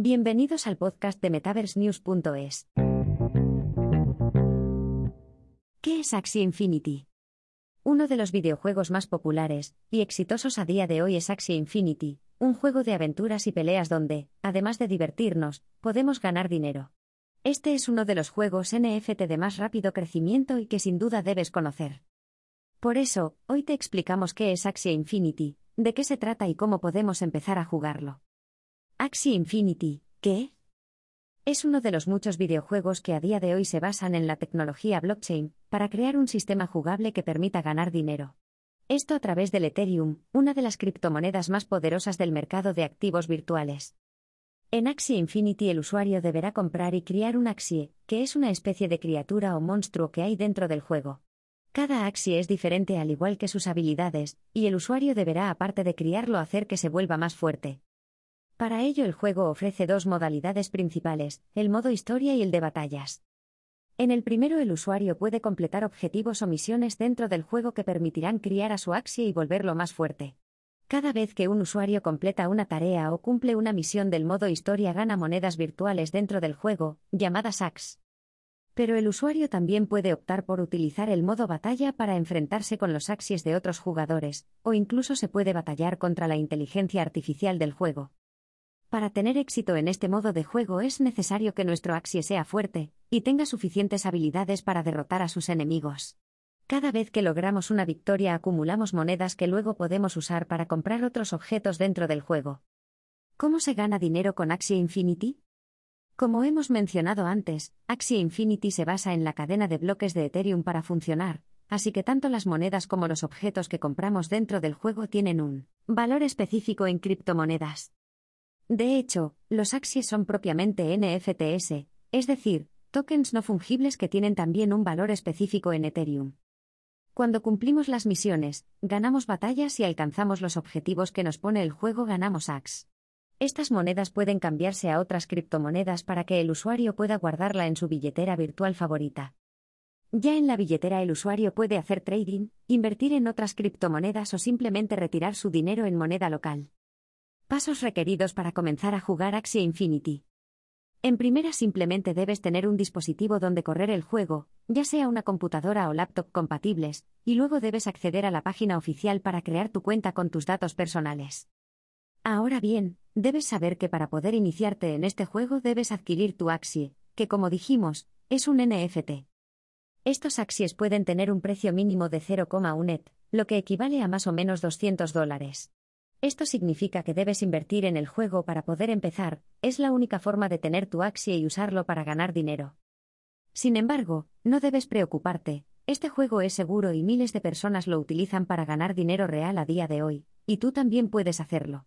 Bienvenidos al podcast de MetaverseNews.es. ¿Qué es Axie Infinity? Uno de los videojuegos más populares y exitosos a día de hoy es Axie Infinity, un juego de aventuras y peleas donde, además de divertirnos, podemos ganar dinero. Este es uno de los juegos NFT de más rápido crecimiento y que sin duda debes conocer. Por eso, hoy te explicamos qué es Axie Infinity, de qué se trata y cómo podemos empezar a jugarlo. Axie Infinity, ¿qué? Es uno de los muchos videojuegos que a día de hoy se basan en la tecnología blockchain para crear un sistema jugable que permita ganar dinero. Esto a través del Ethereum, una de las criptomonedas más poderosas del mercado de activos virtuales. En Axie Infinity el usuario deberá comprar y criar un Axie, que es una especie de criatura o monstruo que hay dentro del juego. Cada Axie es diferente al igual que sus habilidades, y el usuario deberá aparte de criarlo hacer que se vuelva más fuerte. Para ello el juego ofrece dos modalidades principales, el modo historia y el de batallas. En el primero el usuario puede completar objetivos o misiones dentro del juego que permitirán criar a su Axie y volverlo más fuerte. Cada vez que un usuario completa una tarea o cumple una misión del modo historia gana monedas virtuales dentro del juego, llamadas AX. Pero el usuario también puede optar por utilizar el modo batalla para enfrentarse con los axies de otros jugadores, o incluso se puede batallar contra la inteligencia artificial del juego. Para tener éxito en este modo de juego es necesario que nuestro axie sea fuerte, y tenga suficientes habilidades para derrotar a sus enemigos. Cada vez que logramos una victoria acumulamos monedas que luego podemos usar para comprar otros objetos dentro del juego. ¿Cómo se gana dinero con Axie Infinity? Como hemos mencionado antes, Axie Infinity se basa en la cadena de bloques de Ethereum para funcionar, así que tanto las monedas como los objetos que compramos dentro del juego tienen un valor específico en criptomonedas. De hecho, los Axies son propiamente NFTs, es decir, tokens no fungibles que tienen también un valor específico en Ethereum. Cuando cumplimos las misiones, ganamos batallas y alcanzamos los objetivos que nos pone el juego ganamos AX. Estas monedas pueden cambiarse a otras criptomonedas para que el usuario pueda guardarla en su billetera virtual favorita. Ya en la billetera el usuario puede hacer trading, invertir en otras criptomonedas o simplemente retirar su dinero en moneda local. Pasos requeridos para comenzar a jugar Axie Infinity. En primera simplemente debes tener un dispositivo donde correr el juego, ya sea una computadora o laptop compatibles, y luego debes acceder a la página oficial para crear tu cuenta con tus datos personales. Ahora bien, debes saber que para poder iniciarte en este juego debes adquirir tu Axie, que como dijimos, es un NFT. Estos Axies pueden tener un precio mínimo de 0,1 ETH, lo que equivale a más o menos 200 dólares. Esto significa que debes invertir en el juego para poder empezar, es la única forma de tener tu Axie y usarlo para ganar dinero. Sin embargo, no debes preocuparte, este juego es seguro y miles de personas lo utilizan para ganar dinero real a día de hoy, y tú también puedes hacerlo.